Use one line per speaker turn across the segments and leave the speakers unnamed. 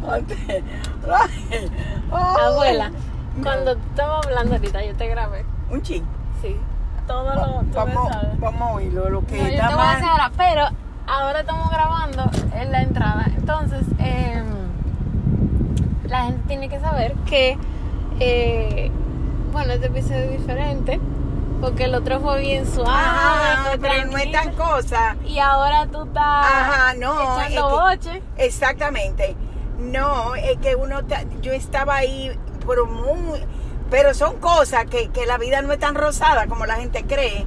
Abuela, cuando estaba hablando ahorita, yo te grabé.
Un ching.
Sí. Todo lo. tú
Vamos, vamos a oírlo, lo que
No, yo
está
te voy a
mal.
hacer ahora, pero ahora estamos grabando en la entrada. Entonces, eh, la gente tiene que saber que, eh, bueno, este episodio es diferente, porque el otro fue bien suave,
Ajá,
fue
pero no es tan cosa.
Y ahora tú estás
Ajá, no,
echando
es que-
boche.
Exactamente. No, es que uno, yo estaba ahí, pero muy, pero son cosas que, que la vida no es tan rosada como la gente cree.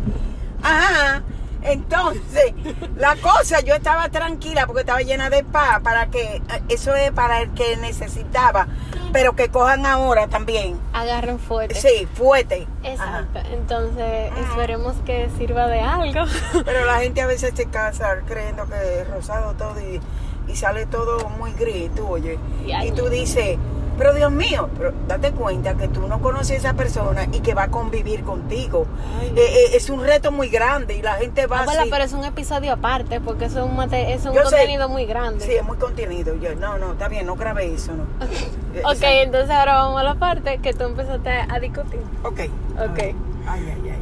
Ajá. Entonces, la cosa, yo estaba tranquila porque estaba llena de paz para que, eso es para el que necesitaba, pero que cojan ahora también.
Agarren fuerte.
Sí, fuerte. Ajá.
Exacto. Entonces, esperemos que sirva de algo.
Pero la gente a veces se casa creyendo que es rosado todo y, y sale todo muy gris, tú oye.
Y
tú dices, pero Dios mío, pero date cuenta que tú no conoces a esa persona y que va a convivir contigo. Eh, eh, es un reto muy grande y la gente va
Abuela,
así.
pero es un episodio aparte, porque es un, mate- es un
Yo sé.
contenido muy grande.
Sí, es muy contenido. Yo, no, no, está bien, no grabé eso, no. Eh,
Ok, entonces ahora vamos a la parte que tú empezaste a discutir.
Ok.
Ok.
Ay, ay, ay, ay.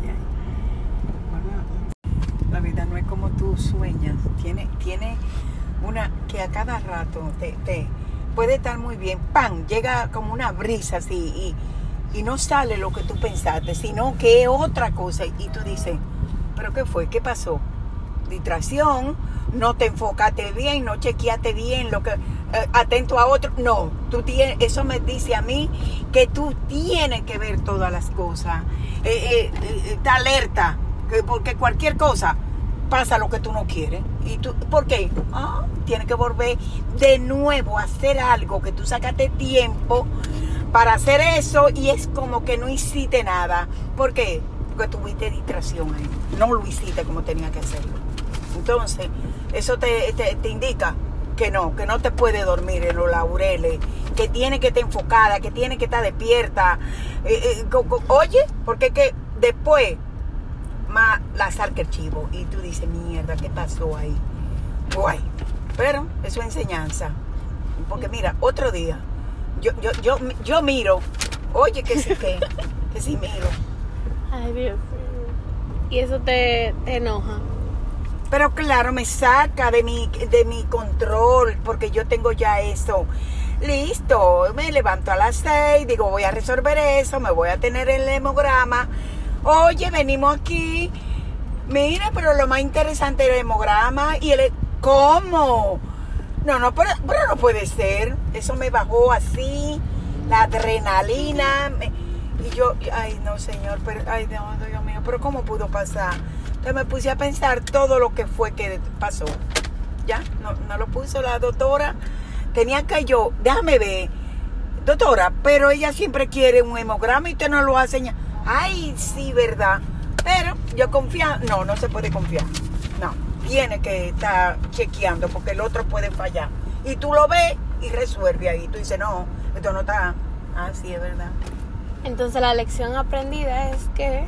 La vida no es como tú sueñas. Tiene, tiene una que a cada rato te, puede estar muy bien. ¡Pam! Llega como una brisa así y, no sale lo que tú pensaste, sino que es otra cosa. Y tú dices, ¿pero qué fue? ¿Qué pasó? Distracción, no te enfocaste bien, no chequeaste bien lo que eh, atento a otro. No, tú tienes, eso me dice a mí que tú tienes que ver todas las cosas. Eh, eh, eh, está alerta, que porque cualquier cosa pasa lo que tú no quieres. ¿Y tú, por qué? Ah, tienes que volver de nuevo a hacer algo que tú sacaste tiempo para hacer eso y es como que no hiciste nada. ¿Por qué? Porque tuviste distracción ahí. No lo hiciste como tenía que hacerlo. Entonces, eso te, te- te indica que no, que no te puede dormir en los laureles, que tiene que estar enfocada, que tiene que estar despierta. Eh, eh, oye, porque que después más la salga el chivo y tú dices, mierda, ¿qué pasó ahí? Guay. Pero es enseñanza. Porque mira, otro día, yo, yo, yo, yo miro, oye, que sí, que, que sí miro.
Ay, Dios. Y eso te, te enoja.
Pero claro, me saca de mi, de mi control, porque yo tengo ya eso. Listo, me levanto a las seis, digo, voy a resolver eso, me voy a tener el hemograma. Oye, venimos aquí. Mira, pero lo más interesante el hemograma y el... ¿Cómo? No, no, pero, pero no puede ser. Eso me bajó así, la adrenalina. y yo, ay, no, señor, pero, ay, no, Dios mío, pero ¿cómo pudo pasar? Entonces me puse a pensar todo lo que fue que pasó. Ya, no, no lo puso la doctora. Tenía que yo, déjame ver, doctora, pero ella siempre quiere un hemograma y usted no lo hace. ya. Ay, sí, verdad. Pero yo confía, no, no se puede confiar. No, tiene que estar chequeando porque el otro puede fallar. Y tú lo ves y resuelve ahí. Tú dices, no, esto no está. Ah, sí, es verdad.
Entonces la lección aprendida es que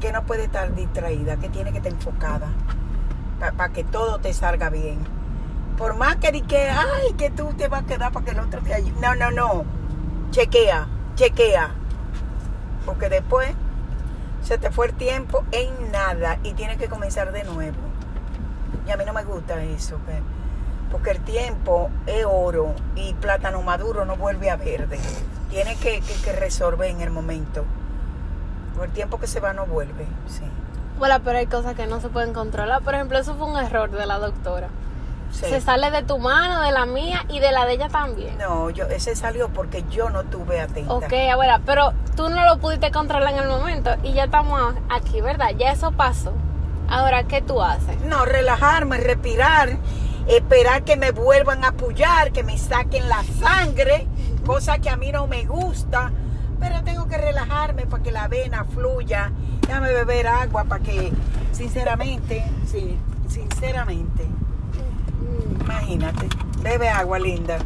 que no puede estar distraída, que tiene que estar enfocada para que todo te salga bien. Por más que que, ay, que tú te vas a quedar para que el otro te ayude. No, no, no. Chequea, chequea. Porque después se te fue el tiempo en nada y tienes que comenzar de nuevo. Y a mí no me gusta eso, que- porque el tiempo es oro y plátano maduro no vuelve a verde. Tienes que, que, que resolver en el momento. Por el tiempo que se va no vuelve, sí.
Bueno, pero hay cosas que no se pueden controlar. Por ejemplo, eso fue un error de la doctora.
Sí.
Se sale de tu mano, de la mía y de la de ella también.
No, yo, ese salió porque yo no tuve atenta.
Ok, abuela, pero tú no lo pudiste controlar en el momento y ya estamos aquí, ¿verdad? Ya eso pasó. Ahora, ¿qué tú haces?
No, relajarme, respirar, esperar que me vuelvan a apoyar, que me saquen la sangre, cosa que a mí no me gusta, pero tengo que relajarme para que la vena fluya. Déjame beber agua para que, sinceramente, sí, sinceramente, imagínate, bebe agua linda.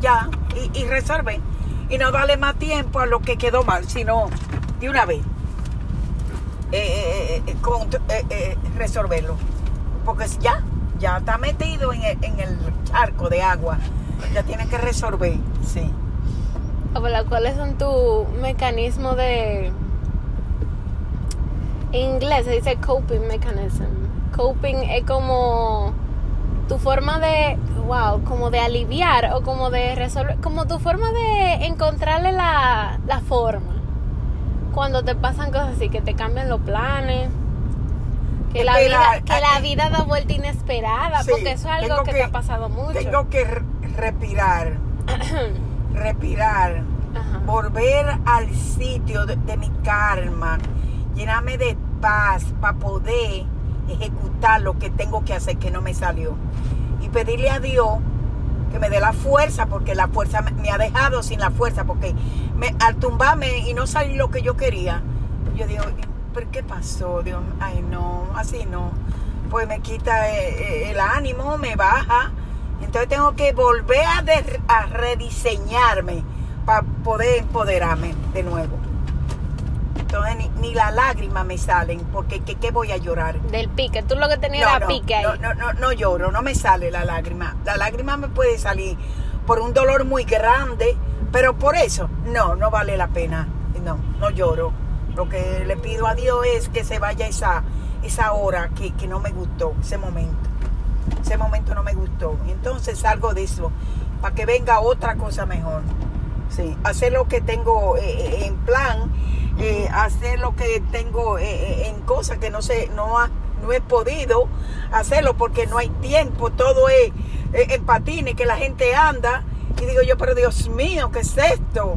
Ya, y, y. Y no darle más tiempo a lo que quedó mal, sino de una vez. Eh, eh, eh, resolverlo. porque ya, ya está metido en el, en el charco de agua. Ya tiene que resolver, sí.
Hola, ¿cuáles son tus mecanismos de... En inglés se dice coping mechanism. Coping es como tu forma de, wow, como de aliviar o como de resolver, como tu forma de encontrarle la, la forma. Cuando te pasan cosas así, que te cambian los planes, que la vida, que la vida da vuelta inesperada,
Sí,
porque eso es algo
tengo
que, te ha pasado mucho.
Tengo que re- respirar, respirar,
Ajá.
volver al sitio de, de mi karma, llenarme de paz para poder ejecutar lo que tengo que hacer que no me salió. Y pedirle a Dios que me dé la fuerza, porque la fuerza me, ha dejado sin la fuerza, porque me, al tumbarme y no salir lo que yo quería, yo digo, ¿pero qué pasó? Dios, ay no, así no. Pues me quita eh, eh, el ánimo, me baja. Entonces tengo que volver a, a rediseñarme para poder empoderarme de nuevo. Entonces ni, ni las lágrimas me salen, porque ¿qué, qué voy a llorar?
Del pique, tú lo que tenías
No,
era
no,
pique ahí.
no, no, no, no lloro, no me sale la lágrima. La lágrima me puede salir por un dolor muy grande, pero por eso, no, no vale la pena. No, no lloro. Lo que le pido a Dios es que se vaya esa, esa hora que, que no me gustó, ese momento. Ese momento no me gustó. Entonces salgo de eso, para que venga otra cosa mejor. Sí, hacer lo que tengo eh, eh, en plan, eh, hacer lo que tengo eh, eh, en cosas que no sé, no, ha- no he podido hacerlo porque no hay tiempo, todo es en patines que la gente anda y digo yo, pero Dios mío, ¿qué es esto?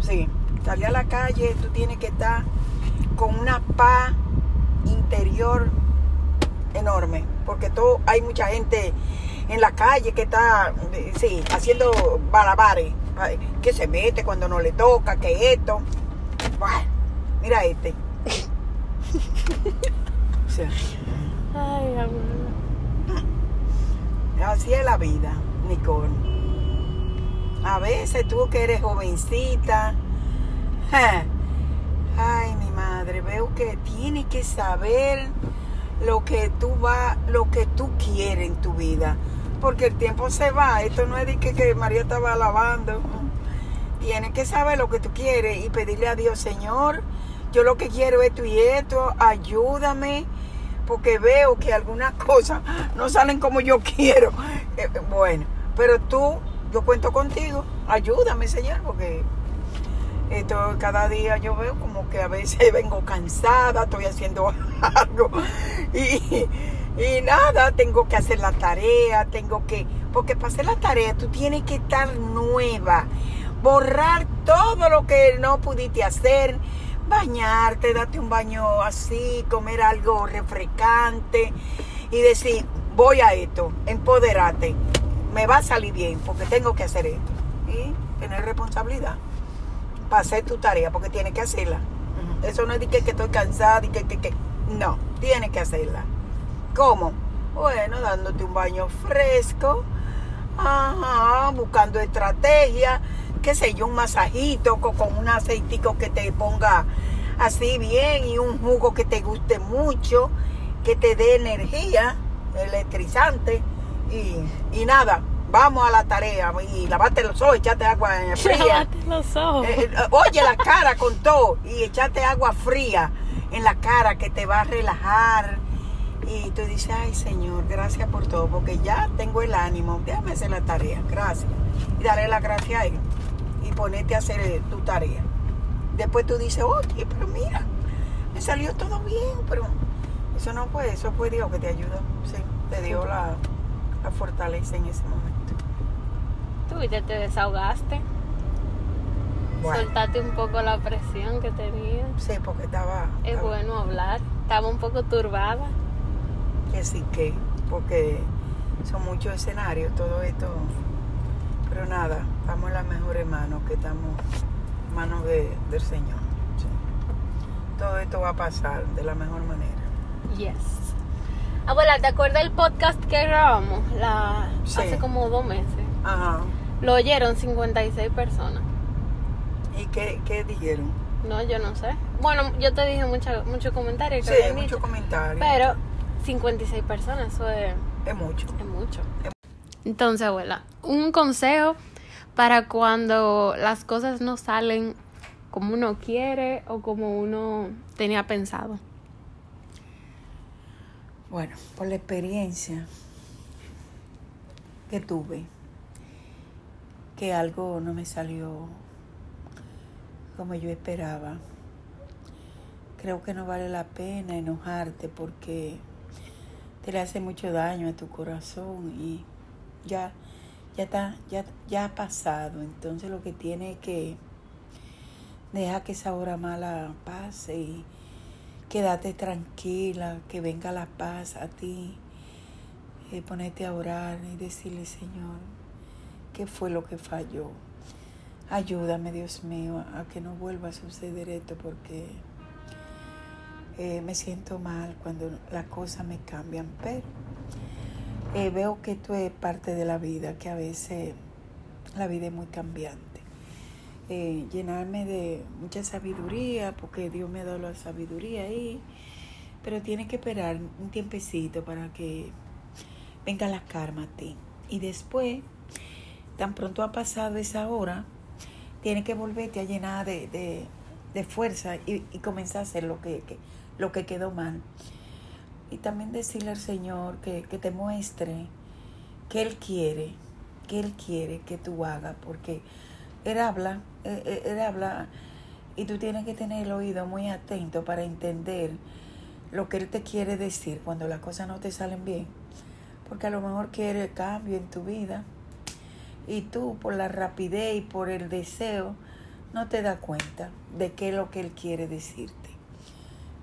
Sí, salir a la calle, tú tienes que estar con una paz interior enorme, porque todo, hay mucha gente en la calle que está, sí, haciendo balabares, ay, que se mete cuando no le toca, que esto. Mira este. O sea,
Ay, abuela.
así es la vida, Nicole. A veces tú que eres jovencita, ay mi madre, veo que tienes que saber lo que tú va, lo que tú quieres en tu vida, porque el tiempo se va. Esto no es de que, que María estaba alabando. Tienes que saber lo que tú quieres y pedirle a Dios, Señor, yo lo que quiero es esto y esto, ayúdame, porque veo que algunas cosas no salen como yo quiero. Eh, eh, bueno, pero tú, yo cuento contigo, ayúdame, Señor, porque esto cada día yo veo como que a veces vengo cansada, estoy haciendo algo y, y nada, tengo que hacer la tarea, tengo que, porque para hacer la tarea tú tienes que estar nueva, borrar todo lo que no pudiste hacer, bañarte, darte un baño así, comer algo refrescante y decir, voy a esto, empoderate, me va a salir bien porque tengo que hacer esto y tener responsabilidad para hacer tu tarea, porque tienes que hacerla. Eso no es de que, que estoy cansada y que, que, que. No, tienes que hacerla. ¿Cómo? Bueno, dándote un baño fresco, ajá, buscando estrategia, qué sé yo, un masajito con, un aceitico que te ponga así bien y un jugo que te guste mucho, que te dé energía, electrizante y, y nada. Vamos a la tarea y lavate los ojos, echate agua fría.
Lávate los ojos.
Eh, eh, oye la cara con todo y echate agua fría en la cara que te va a relajar. Y tú dices, ay Señor, gracias por todo, porque ya tengo el ánimo, déjame hacer la tarea, gracias. Y daré la gracia a Él ponerte a hacer eh, tu tarea. Después tú dices, oye, pero mira, me salió todo bien, pero eso no fue, eso fue Dios que te ayudó, sí, te dio la, la fortaleza en ese momento.
Tú ya te desahogaste,
Bueno,
soltaste un poco la presión que tenías.
sí, porque estaba...
Es
estaba-
bueno hablar. Estaba un poco turbada.
que sí que, porque son muchos escenarios, todo esto. Pero nada, estamos en las mejores manos, que estamos manos de- del Señor. sí. Todo esto va a pasar de la mejor manera.
Yes. Abuela, ¿te acuerdas del podcast que grabamos la,
Sí.
hace como dos meses?
Ajá.
Lo oyeron 56 personas.
¿Y qué, qué dijeron?
No, yo no sé. Bueno, yo te dije muchos muchos comentarios
Sí, muchos comentarios.
pero 56 personas, eso es,
Es mucho.
es mucho. Entonces, abuela, un consejo para cuando las cosas no salen como uno quiere o como uno tenía pensado.
Bueno, por la experiencia que tuve, que algo no me salió como yo esperaba. Creo que no vale la pena enojarte porque te le hace mucho daño a tu corazón y ya, ya está, ya, ya ha pasado. Entonces lo que tiene es que deja que esa hora mala pase y quédate tranquila, que venga la paz a ti. Eh, ponerte a orar y decirle, Señor, ¿qué fue lo que falló? Ayúdame, Dios mío, a que no vuelva a suceder esto porque eh, me siento mal cuando las cosas me cambian, pero eh, veo que esto es parte de la vida, que a veces la vida es muy cambiante. Eh, llenarme de mucha sabiduría, porque Dios me ha dado la sabiduría ahí, pero tiene que esperar un tiempecito para que venga la karma a ti. Y después, tan pronto ha pasado esa hora, tiene que volverte a llenar de, de, de fuerza y, y, comenzar a hacer lo que, que, lo que quedó mal. Y también decirle al Señor que, que te muestre que Él quiere, que Él quiere que tú hagas, porque Él habla, Él, Él habla y tú tienes que tener el oído muy atento para entender lo que Él te quiere decir cuando las cosas no te salen bien. Porque a lo mejor quiere cambio en tu vida y tú por la rapidez y por el deseo no te das cuenta de qué es lo que Él quiere decirte.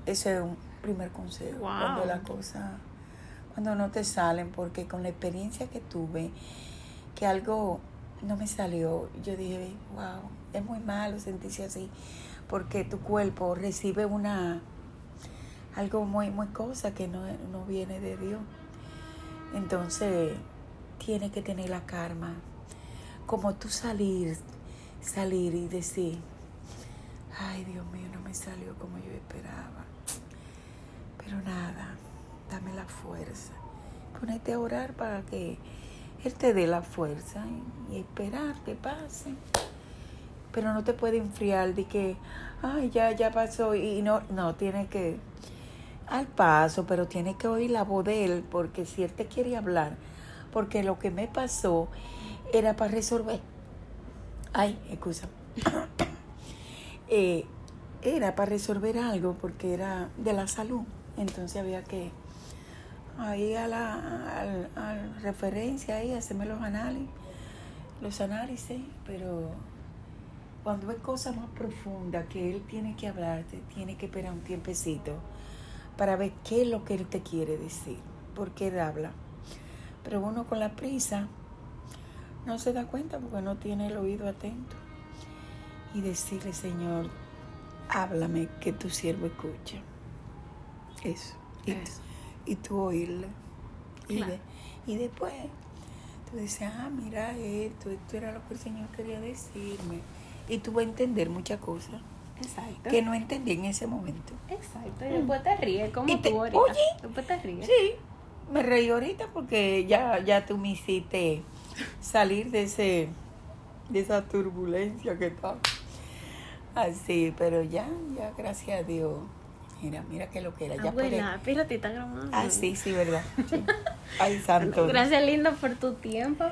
Ese es un primer consejo.
Wow.
Cuando las cosas, cuando no te salen, porque con la experiencia que tuve, que algo no me salió, yo dije, wow, es muy malo sentirse así, porque tu cuerpo recibe una, algo muy, muy cosa que no, no viene de Dios. Entonces, tiene que tener la karma. Como tú salir, salir y decir, ay Dios mío, no me salió como yo esperaba. Pero nada, dame la fuerza. Ponete a orar para que Él te dé la fuerza y, esperar que pase. Pero no te puede enfriar de que, ay, ya, ya pasó. Y no, no, tiene que, al paso, pero tiene que oír la voz de Él, porque si Él te quiere hablar, porque lo que me pasó era para resolver. Ay, excusa. eh, era para resolver algo porque era de la salud. Entonces había que ahí a la, a, a referencia ahí, hacerme los análisis, los análisis, pero cuando es cosa más profunda que él tiene que hablarte, tiene que esperar un tiempecito para ver qué es lo que él te quiere decir, porque él habla. Pero uno con la prisa no se da cuenta porque no tiene el oído atento. Y decirle, Señor, háblame que tu siervo escucha. Eso. Y,
Eso.
y tú oírle. Y,
Claro.
de- y después tú dices, ah, mira esto, esto era lo que el Señor quería decirme. Y tú vas a entender muchas cosas
Exacto.
que no entendí en ese momento.
Exacto. Y después te ríes, como
Y te-
tú ahorita.
oye.
Después te ríes.
Sí, me reí ahorita porque ya, ya tú me hiciste salir de ese de esa turbulencia que está. Así, pero ya, ya, gracias a Dios. Mira, mira que lo que era. Ya.
Abuela, espérate, está grabando.
Ah, sí, sí, verdad. Sí. Ay, santo.
Gracias, lindo, por tu tiempo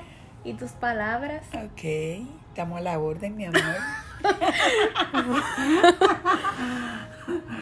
y tus palabras.
Ok, estamos a la orden, mi amor.